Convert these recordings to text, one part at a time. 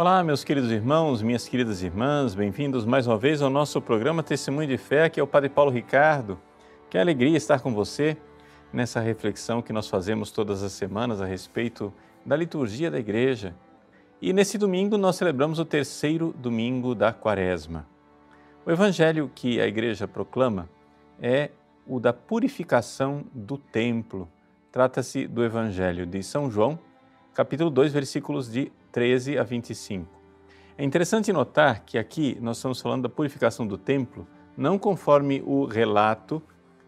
Olá, meus queridos irmãos, minhas queridas irmãs, bem-vindos mais uma vez ao nosso programa Testemunho de Fé, que é o Padre Paulo Ricardo. Que alegria estar com você nessa reflexão que nós fazemos todas as semanas a respeito da liturgia da igreja. E nesse domingo nós celebramos o terceiro domingo da quaresma. O evangelho que a igreja proclama é o da purificação do templo. Trata-se do evangelho de São João, capítulo 2, versículos de 13 a 25. É interessante notar que aqui nós estamos falando da purificação do templo, não conforme o relato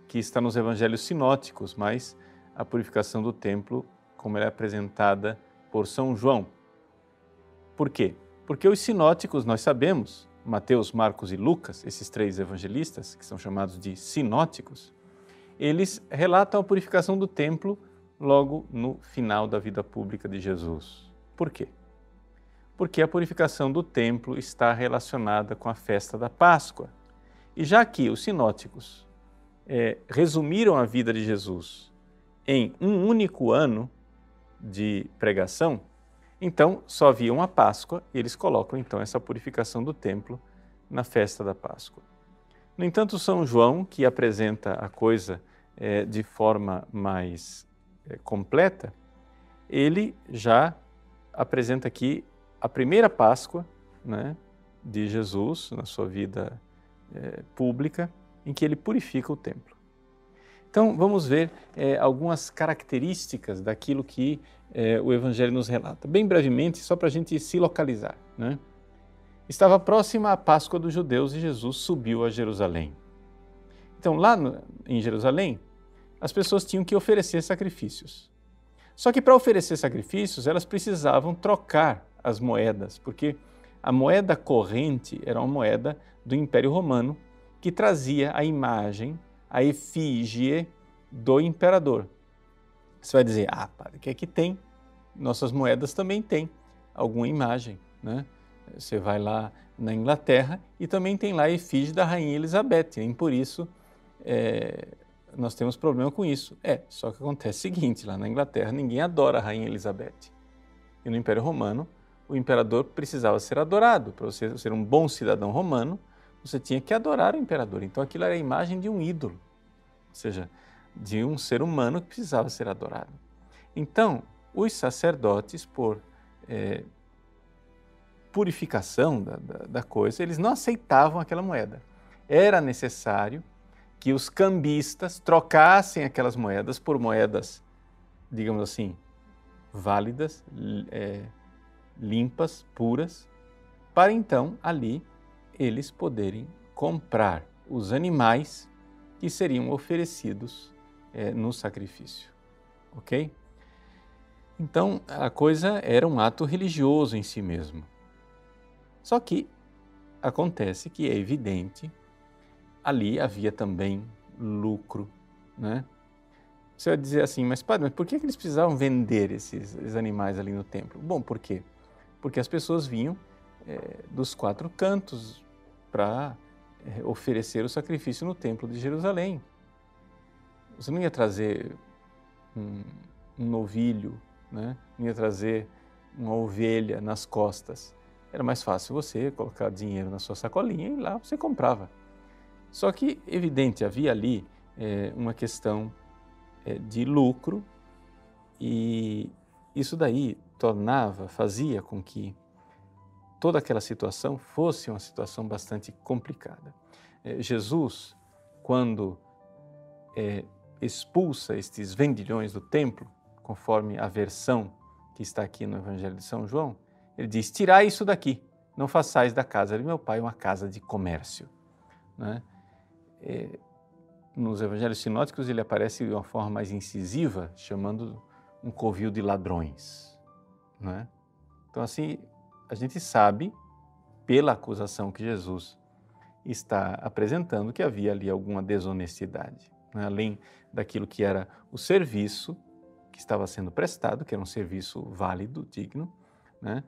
que está nos evangelhos sinóticos, mas a purificação do templo como ela é apresentada por São João. Por quê? Porque os sinóticos, nós sabemos, Mateus, Marcos e Lucas, esses três evangelistas, que são chamados de sinóticos, eles relatam a purificação do templo logo no final da vida pública de Jesus. Por quê? Porque a purificação do templo está relacionada com a festa da Páscoa. E já que os sinóticos é, resumiram a vida de Jesus em um único ano de pregação, então só havia uma Páscoa e eles colocam então essa purificação do templo na festa da Páscoa. No entanto, São João, que apresenta a coisa é, de forma mais é, completa, ele já apresenta aqui a primeira Páscoa né, de Jesus na sua vida é, pública, em que ele purifica o templo. Então, vamos ver é, algumas características daquilo que é, o Evangelho nos relata. Bem brevemente, só para a gente se localizar. Né? Estava próxima a Páscoa dos judeus e Jesus subiu a Jerusalém. Então, lá no, em Jerusalém, as pessoas tinham que oferecer sacrifícios. Só que para oferecer sacrifícios, elas precisavam trocar as moedas, porque a moeda corrente era uma moeda do Império Romano que trazia a imagem a efígie do imperador. Você vai dizer, ah, padre, o que é que tem? Nossas moedas também têm alguma imagem, né? Você vai lá na Inglaterra e também tem lá a efígie da Rainha Elizabeth, e por isso é, nós temos problema com isso. É, só que acontece o seguinte, lá na Inglaterra ninguém adora a Rainha Elizabeth. E no Império Romano, o imperador precisava ser adorado. Para você ser um bom cidadão romano, você tinha que adorar o imperador. Então aquilo era a imagem de um ídolo, ou seja, de um ser humano que precisava ser adorado. Então, os sacerdotes, por é, purificação da, da, da coisa, eles não aceitavam aquela moeda. Era necessário que os cambistas trocassem aquelas moedas por moedas, digamos assim, válidas, é, limpas, puras, para então ali eles poderem comprar os animais que seriam oferecidos é, no sacrifício. Ok? Então a coisa era um ato religioso em si mesmo. Só que acontece que é evidente, ali havia também lucro, né? Você vai dizer assim, mas padre, mas por que eles precisavam vender esses, esses animais ali no templo? Bom, por quê? Porque as pessoas vinham é, dos quatro cantos para é, oferecer o sacrifício no Templo de Jerusalém. Você não ia trazer um, um novilho, né? não ia trazer uma ovelha nas costas. Era mais fácil você colocar dinheiro na sua sacolinha e lá você comprava. Só que, evidente, havia ali é, uma questão de lucro e isso daí tornava, fazia com que toda aquela situação fosse uma situação bastante complicada. É, Jesus, quando é, expulsa estes vendilhões do templo, conforme a versão que está aqui no Evangelho de São João, ele diz: Tirai isso daqui, não façais da casa de meu pai uma casa de comércio. Né? É, nos Evangelhos sinóticos ele aparece de uma forma mais incisiva, chamando um covil de ladrões. Né? Então, assim, a gente sabe, pela acusação que Jesus está apresentando, que havia ali alguma desonestidade. Né? Além daquilo que era o serviço que estava sendo prestado, que era um serviço válido, digno, né?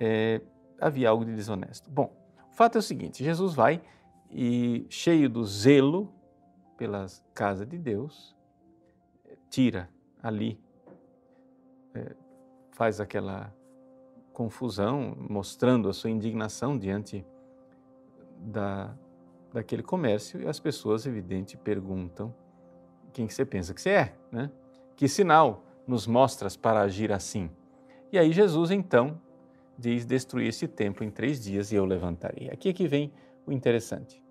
é, havia algo de desonesto. Bom, o fato é o seguinte: Jesus vai e, cheio do zelo pela casa de Deus, tira ali, faz aquela confusão, mostrando a sua indignação diante da, daquele comércio e as pessoas, evidente, perguntam quem que você pensa que você é, né? Que sinal nos mostras para agir assim? E aí Jesus então diz destruir esse templo em três dias e eu levantarei. Aqui é que vem o interessante.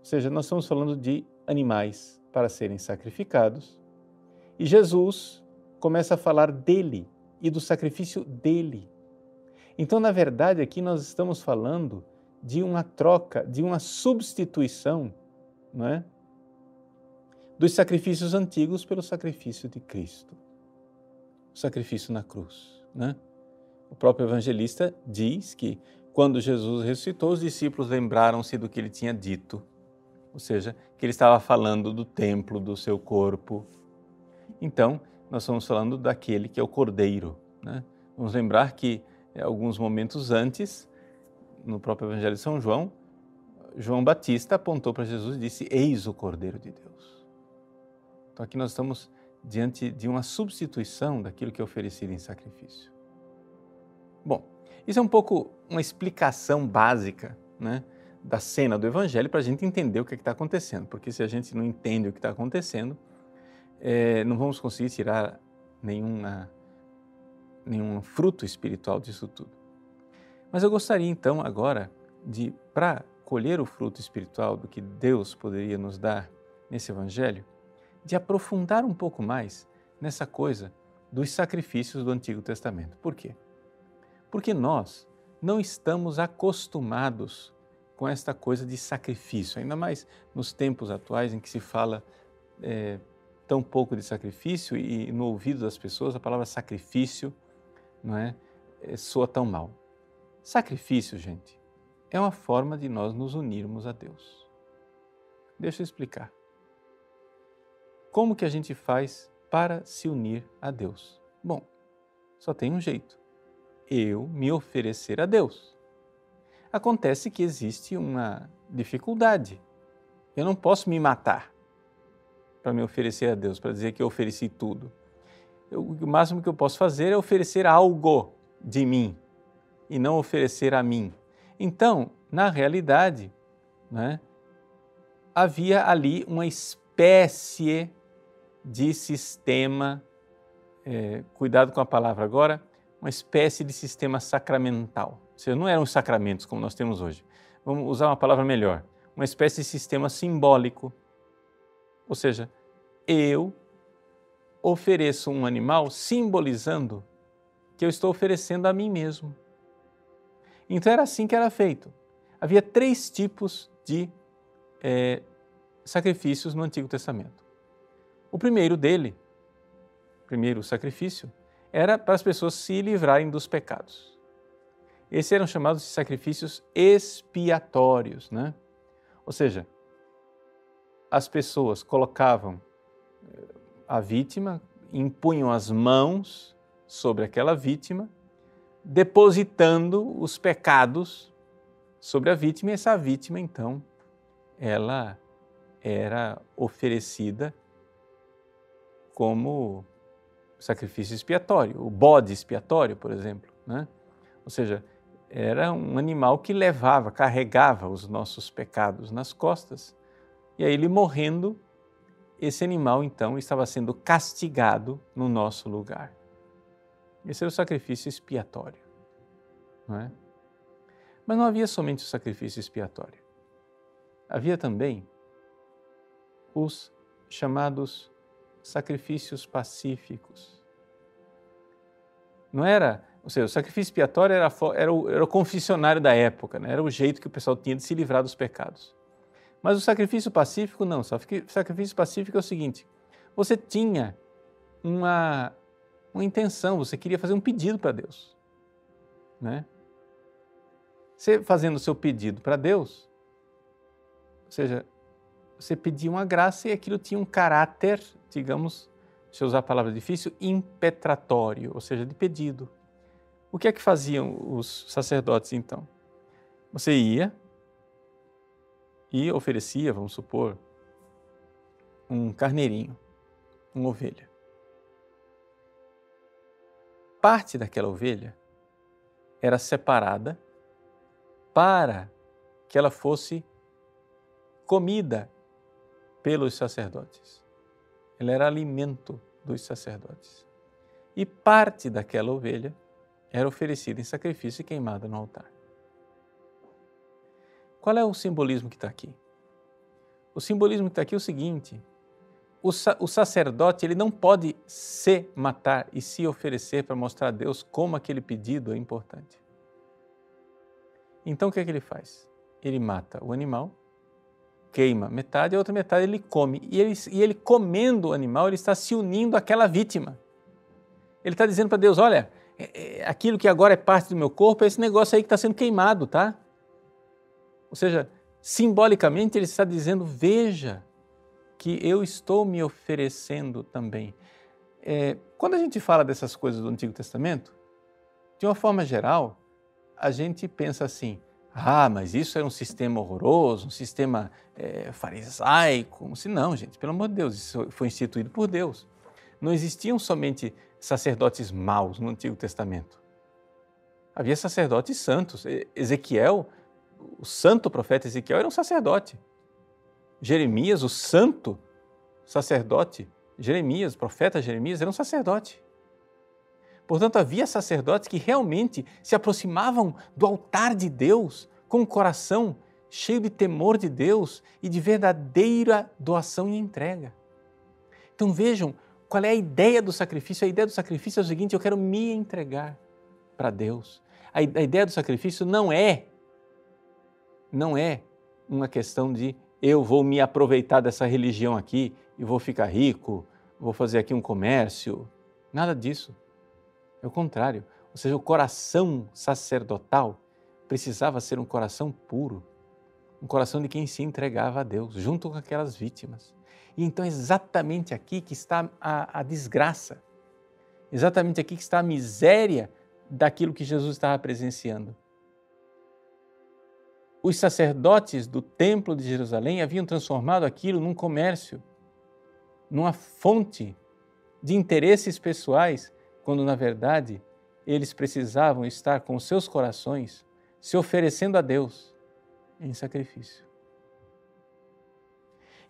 Ou seja, nós estamos falando de animais para serem sacrificados e Jesus começa a falar dele e do sacrifício dele. Então, na verdade, aqui nós estamos falando de uma troca, de uma substituição, não é? Dos sacrifícios antigos pelo sacrifício de Cristo. O sacrifício na cruz, né? O próprio evangelista diz que quando Jesus ressuscitou, os discípulos lembraram-se do que ele tinha dito, ou seja, que ele estava falando do templo, do seu corpo. Então, nós estamos falando daquele que é o Cordeiro. Né? Vamos lembrar que eh, alguns momentos antes, no próprio Evangelho de São João, João Batista apontou para Jesus e disse: Eis o Cordeiro de Deus. Então aqui nós estamos diante de uma substituição daquilo que é oferecido em sacrifício. Bom, isso é um pouco uma explicação básica né, da cena do Evangelho para a gente entender o que é está acontecendo, porque se a gente não entende o que está acontecendo, é, não vamos conseguir tirar nenhuma, nenhum fruto espiritual disso tudo. Mas eu gostaria então agora de, para colher o fruto espiritual do que Deus poderia nos dar nesse Evangelho, de aprofundar um pouco mais nessa coisa dos sacrifícios do Antigo Testamento. Por quê? Porque nós não estamos acostumados com esta coisa de sacrifício, ainda mais nos tempos atuais em que se fala é, tão pouco de sacrifício e no ouvido das pessoas a palavra sacrifício não é, é soa tão mal. Sacrifício, gente, é uma forma de nós nos unirmos a Deus. Deixa eu explicar. Como que a gente faz para se unir a Deus? Bom, só tem um jeito. Eu me oferecer a Deus. Acontece que existe uma dificuldade. Eu não posso me matar para me oferecer a Deus, para dizer que eu ofereci tudo. Eu, o máximo que eu posso fazer é oferecer algo de mim e não oferecer a mim. Então, na realidade, né, havia ali uma espécie de sistema, é, cuidado com a palavra agora, uma espécie de sistema sacramental. Ou seja, não eram sacramentos como nós temos hoje. Vamos usar uma palavra melhor. Uma espécie de sistema simbólico. Ou seja, eu ofereço um animal simbolizando que eu estou oferecendo a mim mesmo. Então era assim que era feito. Havia três tipos de é, sacrifícios no Antigo Testamento. O primeiro dele, o primeiro sacrifício, era para as pessoas se livrarem dos pecados. Esses eram chamados de sacrifícios expiatórios, né? Ou seja, as pessoas colocavam a vítima, impunham as mãos sobre aquela vítima, depositando os pecados sobre a vítima, e essa vítima, então, ela era oferecida como sacrifício expiatório, o bode expiatório, por exemplo. Né? Ou seja, era um animal que levava, carregava os nossos pecados nas costas, e aí ele morrendo esse animal então estava sendo castigado no nosso lugar. Esse era o sacrifício expiatório. Não é? Mas não havia somente o sacrifício expiatório. Havia também os chamados sacrifícios pacíficos. Não era, ou seja, o sacrifício expiatório era, era, o, era o confessionário da época, né? era o jeito que o pessoal tinha de se livrar dos pecados. Mas o sacrifício pacífico não. O sacrifício pacífico é o seguinte: você tinha uma, uma intenção, você queria fazer um pedido para Deus. Né? Você fazendo o seu pedido para Deus, ou seja, você pedia uma graça e aquilo tinha um caráter, digamos, se usar a palavra difícil, impetratório, ou seja, de pedido. O que é que faziam os sacerdotes então? Você ia, e oferecia, vamos supor, um carneirinho, uma ovelha. Parte daquela ovelha era separada para que ela fosse comida pelos sacerdotes. Ela era alimento dos sacerdotes. E parte daquela ovelha era oferecida em sacrifício e queimada no altar. Qual é o simbolismo que está aqui? O simbolismo que está aqui é o seguinte: o, sa o sacerdote ele não pode se matar e se oferecer para mostrar a Deus como aquele pedido é importante. Então o que é que ele faz? Ele mata o animal, queima metade, a outra metade ele come. E ele, e ele comendo o animal, ele está se unindo àquela vítima. Ele está dizendo para Deus: olha, é, é, aquilo que agora é parte do meu corpo é esse negócio aí que está sendo queimado, tá? Ou seja, simbolicamente ele está dizendo: veja que eu estou me oferecendo também. É, quando a gente fala dessas coisas do Antigo Testamento, de uma forma geral, a gente pensa assim: ah, mas isso era um sistema horroroso, um sistema é, farisaico. Não, gente, pelo amor de Deus, isso foi instituído por Deus. Não existiam somente sacerdotes maus no Antigo Testamento. Havia sacerdotes santos. Ezequiel o santo profeta Ezequiel era um sacerdote. Jeremias, o santo sacerdote, Jeremias, o profeta Jeremias, era um sacerdote. Portanto, havia sacerdotes que realmente se aproximavam do altar de Deus com o coração cheio de temor de Deus e de verdadeira doação e entrega. Então vejam qual é a ideia do sacrifício. A ideia do sacrifício é o seguinte: eu quero me entregar para Deus. A ideia do sacrifício não é não é uma questão de eu vou me aproveitar dessa religião aqui e vou ficar rico, vou fazer aqui um comércio. Nada disso. É o contrário. Ou seja, o coração sacerdotal precisava ser um coração puro, um coração de quem se entregava a Deus, junto com aquelas vítimas. E então é exatamente aqui que está a, a desgraça, exatamente aqui que está a miséria daquilo que Jesus estava presenciando os sacerdotes do Templo de Jerusalém haviam transformado aquilo num comércio, numa fonte de interesses pessoais, quando na verdade eles precisavam estar com seus corações se oferecendo a Deus em sacrifício.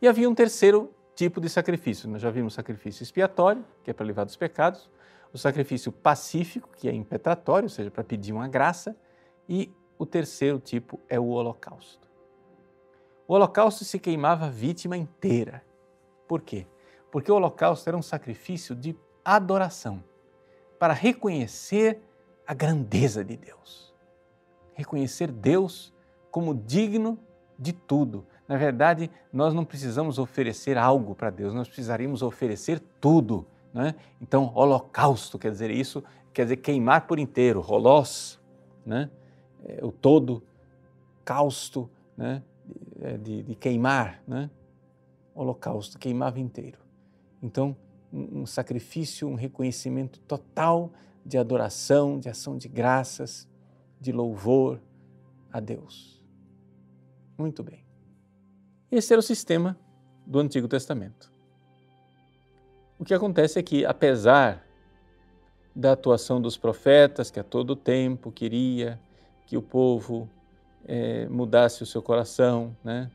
E havia um terceiro tipo de sacrifício. Nós já vimos o sacrifício expiatório, que é para livrar dos pecados, o sacrifício pacífico, que é impetratório, ou seja, para pedir uma graça, e o terceiro tipo é o holocausto. O holocausto se queimava a vítima inteira. Por quê? Porque o holocausto era um sacrifício de adoração para reconhecer a grandeza de Deus. Reconhecer Deus como digno de tudo. Na verdade, nós não precisamos oferecer algo para Deus, nós precisaríamos oferecer tudo. Né? Então, holocausto quer dizer isso, quer dizer queimar por inteiro, holós, né? É, o todo causto né, é, de, de queimar, né? holocausto, queimava inteiro. Então, um, um sacrifício, um reconhecimento total de adoração, de ação de graças, de louvor a Deus. Muito bem. Esse era o sistema do Antigo Testamento. O que acontece é que, apesar da atuação dos profetas, que a todo tempo queria que o povo é, mudasse o seu coração, né?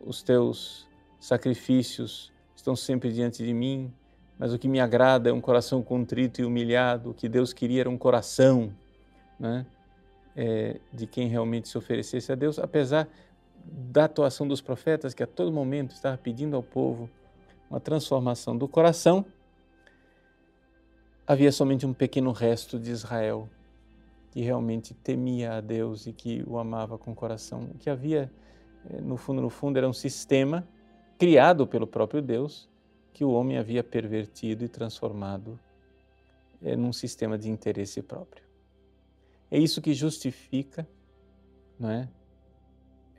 Os teus sacrifícios estão sempre diante de mim, mas o que me agrada é um coração contrito e humilhado. O que Deus queria era um coração, né? É, de quem realmente se oferecesse a Deus, apesar da atuação dos profetas que a todo momento estava pedindo ao povo uma transformação do coração, havia somente um pequeno resto de Israel que realmente temia a Deus e que o amava com o coração. O que havia, eh, no fundo, no fundo, era um sistema criado pelo próprio Deus que o homem havia pervertido e transformado é, num sistema de interesse próprio. É isso que justifica, não é,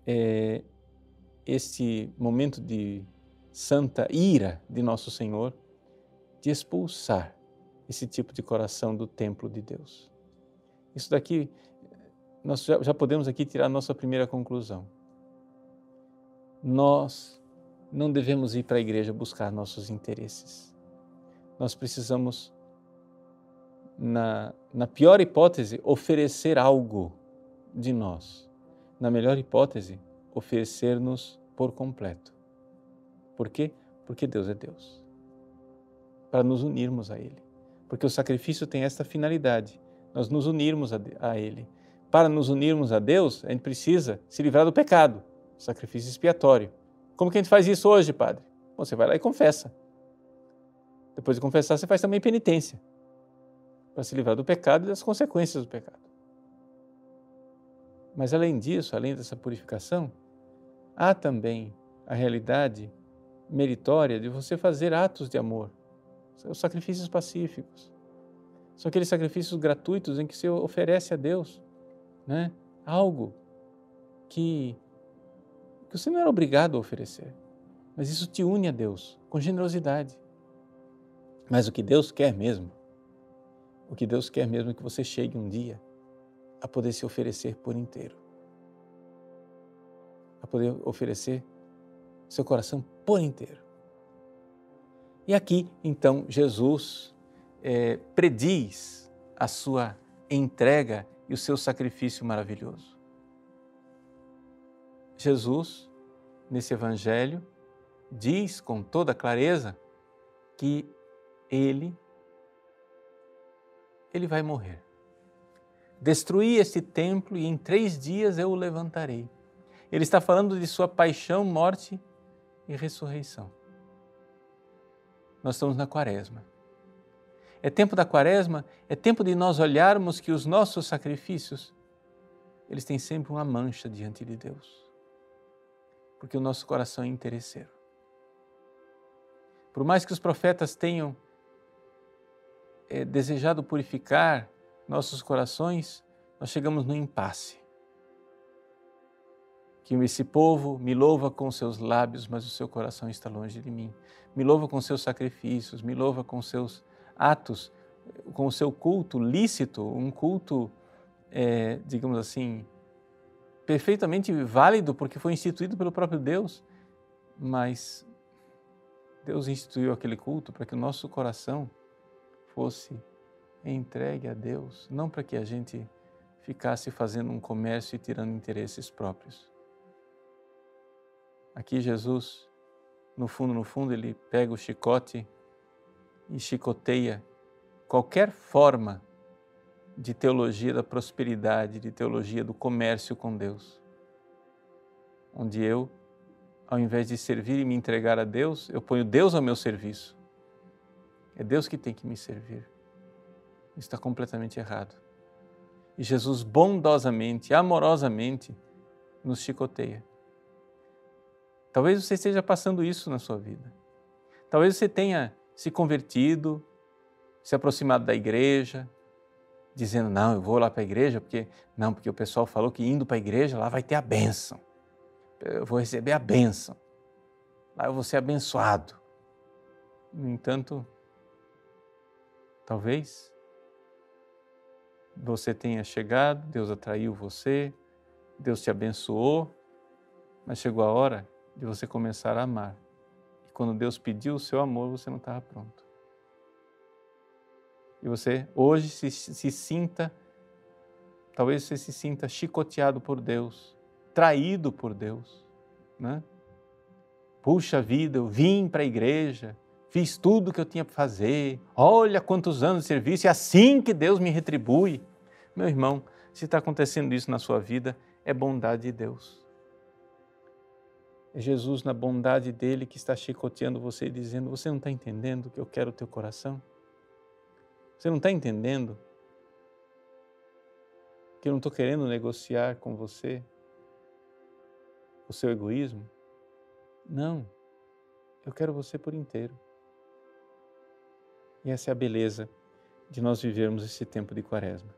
é este momento de santa ira de nosso Senhor de expulsar esse tipo de coração do templo de Deus. Isso daqui, nós já, já podemos aqui tirar a nossa primeira conclusão. Nós não devemos ir para a igreja buscar nossos interesses. Nós precisamos na, na pior hipótese, oferecer algo de nós. Na melhor hipótese, oferecer-nos por completo. Por quê? Porque Deus é Deus. Para nos unirmos a Ele. Porque o sacrifício tem esta finalidade, nós nos unirmos a, a Ele. Para nos unirmos a Deus, a gente precisa se livrar do pecado, sacrifício expiatório. Como que a gente faz isso hoje, Padre? Você vai lá e confessa. Depois de confessar, você faz também penitência para se livrar do pecado e das consequências do pecado. Mas além disso, além dessa purificação, há também a realidade meritória de você fazer atos de amor, os sacrifícios pacíficos. São aqueles sacrifícios gratuitos em que você oferece a Deus né, algo que, que você não era obrigado a oferecer, mas isso te une a Deus com generosidade. Mas o que Deus quer mesmo, o que Deus quer mesmo é que você chegue um dia a poder se oferecer por inteiro. A poder oferecer seu coração por inteiro. E aqui, então, Jesus é, prediz a sua entrega e o seu sacrifício maravilhoso. Jesus, nesse Evangelho, diz com toda clareza que ele, ele vai morrer. Destruí este templo e em três dias eu o levantarei. Ele está falando de sua paixão, morte e ressurreição. Nós estamos na quaresma. É tempo da quaresma, é tempo de nós olharmos que os nossos sacrifícios, eles têm sempre uma mancha diante de Deus. Porque o nosso coração é interesseiro. Por mais que os profetas tenham é, desejado purificar nossos corações, nós chegamos no impasse. Que esse povo me louva com seus lábios, mas o seu coração está longe de mim. Me louva com seus sacrifícios, me louva com seus atos, com o seu culto lícito, um culto, é, digamos assim, perfeitamente válido, porque foi instituído pelo próprio Deus, mas Deus instituiu aquele culto para que o nosso coração fosse entregue a Deus, não para que a gente ficasse fazendo um comércio e tirando interesses próprios. Aqui Jesus, no fundo, no fundo, ele pega o chicote e chicoteia qualquer forma de teologia da prosperidade, de teologia do comércio com Deus. Onde eu, ao invés de servir e me entregar a Deus, eu ponho Deus ao meu serviço. É Deus que tem que me servir. Está completamente errado. E Jesus bondosamente, amorosamente, nos chicoteia. Talvez você esteja passando isso na sua vida. Talvez você tenha se convertido, se aproximado da igreja, dizendo: Não, eu vou lá para a igreja, porque não, porque o pessoal falou que indo para a igreja lá vai ter a bênção. Eu vou receber a bênção. Lá eu vou ser abençoado. No entanto, Talvez você tenha chegado, Deus atraiu você, Deus te abençoou, mas chegou a hora de você começar a amar. Quando Deus pediu o seu amor, você não estava pronto. E você hoje se, se sinta, talvez você se sinta chicoteado por Deus, traído por Deus, né? Puxa vida, eu vim para a igreja, fiz tudo o que eu tinha para fazer, olha quantos anos de serviço, é assim que Deus me retribui. Meu irmão, se está acontecendo isso na sua vida, é bondade de Deus. É Jesus, na bondade dele, que está chicoteando você e dizendo: Você não está entendendo que eu quero o teu coração? Você não está entendendo que eu não estou querendo negociar com você o seu egoísmo? Não, eu quero você por inteiro. E essa é a beleza de nós vivermos esse tempo de quaresma.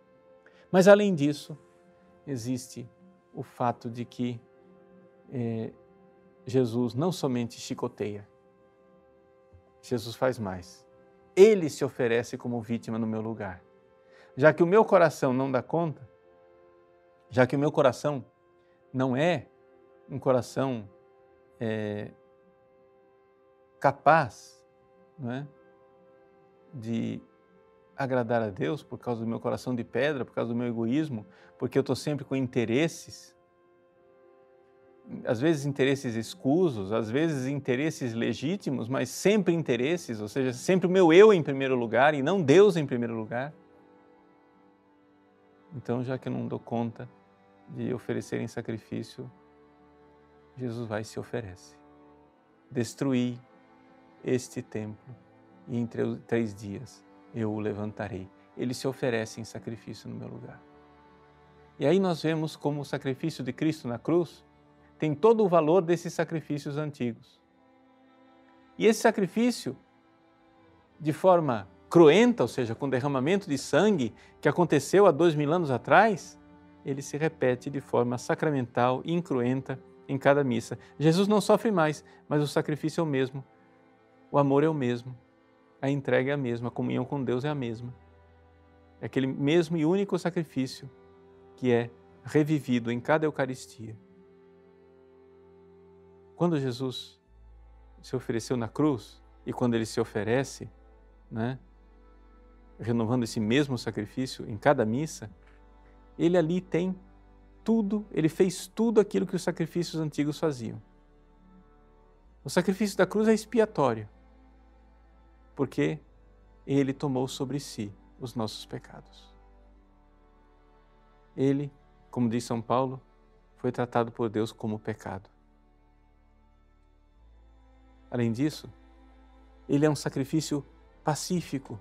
Mas além disso, existe o fato de que é, Jesus não somente chicoteia, Jesus faz mais. Ele se oferece como vítima no meu lugar. Já que o meu coração não dá conta, já que o meu coração não é um coração é, capaz não é, de agradar a Deus por causa do meu coração de pedra, por causa do meu egoísmo, porque eu estou sempre com interesses, às vezes interesses escusos, às vezes interesses legítimos, mas sempre interesses, ou seja, sempre o meu eu em primeiro lugar e não Deus em primeiro lugar. Então, já que eu não dou conta de oferecer em sacrifício, Jesus vai e se oferece. Destruí este templo e em três dias eu o levantarei. Ele se oferece em sacrifício no meu lugar. E aí nós vemos como o sacrifício de Cristo na cruz tem todo o valor desses sacrifícios antigos. E esse sacrifício, de forma cruenta, ou seja, com derramamento de sangue, que aconteceu há dois mil anos atrás, ele se repete de forma sacramental e incruenta em cada missa. Jesus não sofre mais, mas o sacrifício é o mesmo, o amor é o mesmo, a entrega é a mesma, a comunhão com Deus é a mesma. É aquele mesmo e único sacrifício que é revivido em cada Eucaristia. Quando Jesus se ofereceu na cruz e quando ele se oferece, né, renovando esse mesmo sacrifício em cada missa, ele ali tem tudo, ele fez tudo aquilo que os sacrifícios antigos faziam. O sacrifício da cruz é expiatório, porque ele tomou sobre si os nossos pecados. Ele, como diz São Paulo, foi tratado por Deus como pecado. Além disso, ele é um sacrifício pacífico.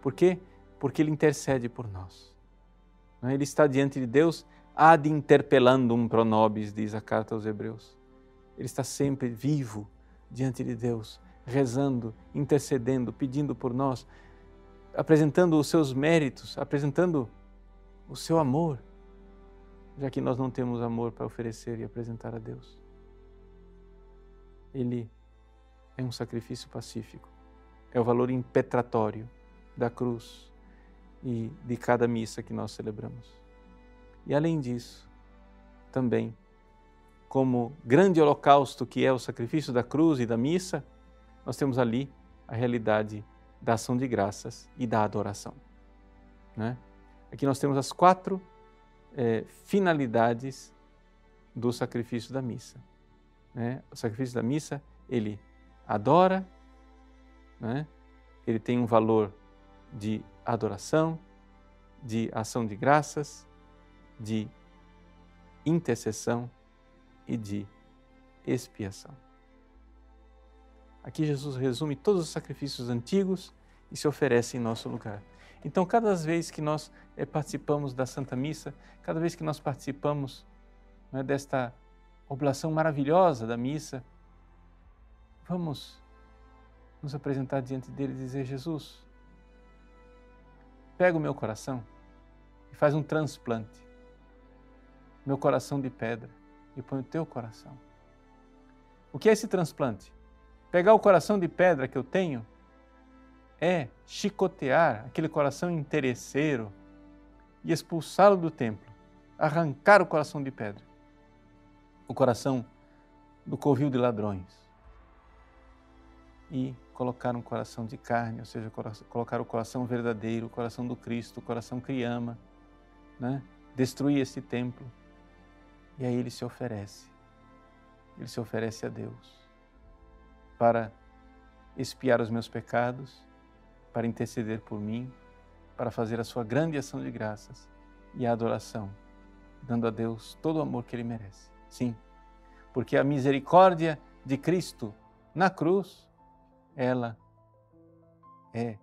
Por quê? Porque ele intercede por nós. Ele está diante de Deus ad interpellandum pro nobis, diz a carta aos Hebreus. Ele está sempre vivo diante de Deus, rezando, intercedendo, pedindo por nós, apresentando os seus méritos, apresentando o seu amor, já que nós não temos amor para oferecer e apresentar a Deus. Ele é um sacrifício pacífico. É o valor impetratório da cruz e de cada missa que nós celebramos. E além disso, também, como grande holocausto que é o sacrifício da cruz e da missa, nós temos ali a realidade da ação de graças e da adoração. Né? Aqui nós temos as quatro é, finalidades do sacrifício da missa. Né? O sacrifício da missa, ele adora, né? ele tem um valor de adoração, de ação de graças, de intercessão e de expiação. Aqui Jesus resume todos os sacrifícios antigos e se oferece em nosso lugar. Então, cada vez que nós é, participamos da Santa Missa, cada vez que nós participamos né, desta oblação maravilhosa da missa, Vamos nos apresentar diante dele e dizer: Jesus, pega o meu coração e faz um transplante. Meu coração de pedra e põe o teu coração. O que é esse transplante? Pegar o coração de pedra que eu tenho é chicotear aquele coração interesseiro e expulsá-lo do templo, arrancar o coração de pedra, o coração do covil de ladrões e colocar um coração de carne, ou seja, colocar o coração verdadeiro, o coração do Cristo, o coração que ama, né? destruir esse templo. E aí ele se oferece, ele se oferece a Deus para expiar os meus pecados, para interceder por mim, para fazer a sua grande ação de graças e a adoração, dando a Deus todo o amor que ele merece. Sim, porque a misericórdia de Cristo na cruz ela é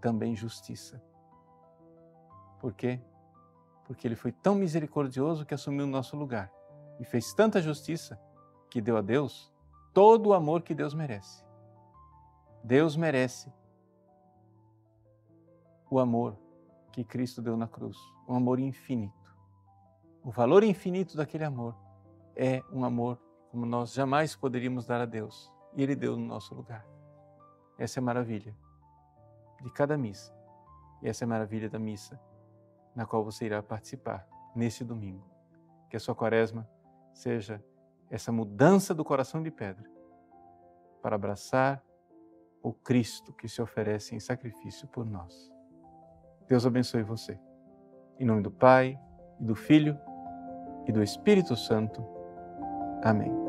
também justiça. Por quê? Porque ele foi tão misericordioso que assumiu o nosso lugar e fez tanta justiça que deu a Deus todo o amor que Deus merece. Deus merece o amor que Cristo deu na cruz, um amor infinito. O valor infinito daquele amor é um amor como nós jamais poderíamos dar a Deus, e Ele deu no nosso lugar. Essa é a maravilha de cada missa. E essa é a maravilha da missa na qual você irá participar neste domingo. Que a sua quaresma seja essa mudança do coração de pedra para abraçar o Cristo que se oferece em sacrifício por nós. Deus abençoe você. Em nome do Pai, do Filho e do Espírito Santo. Amém.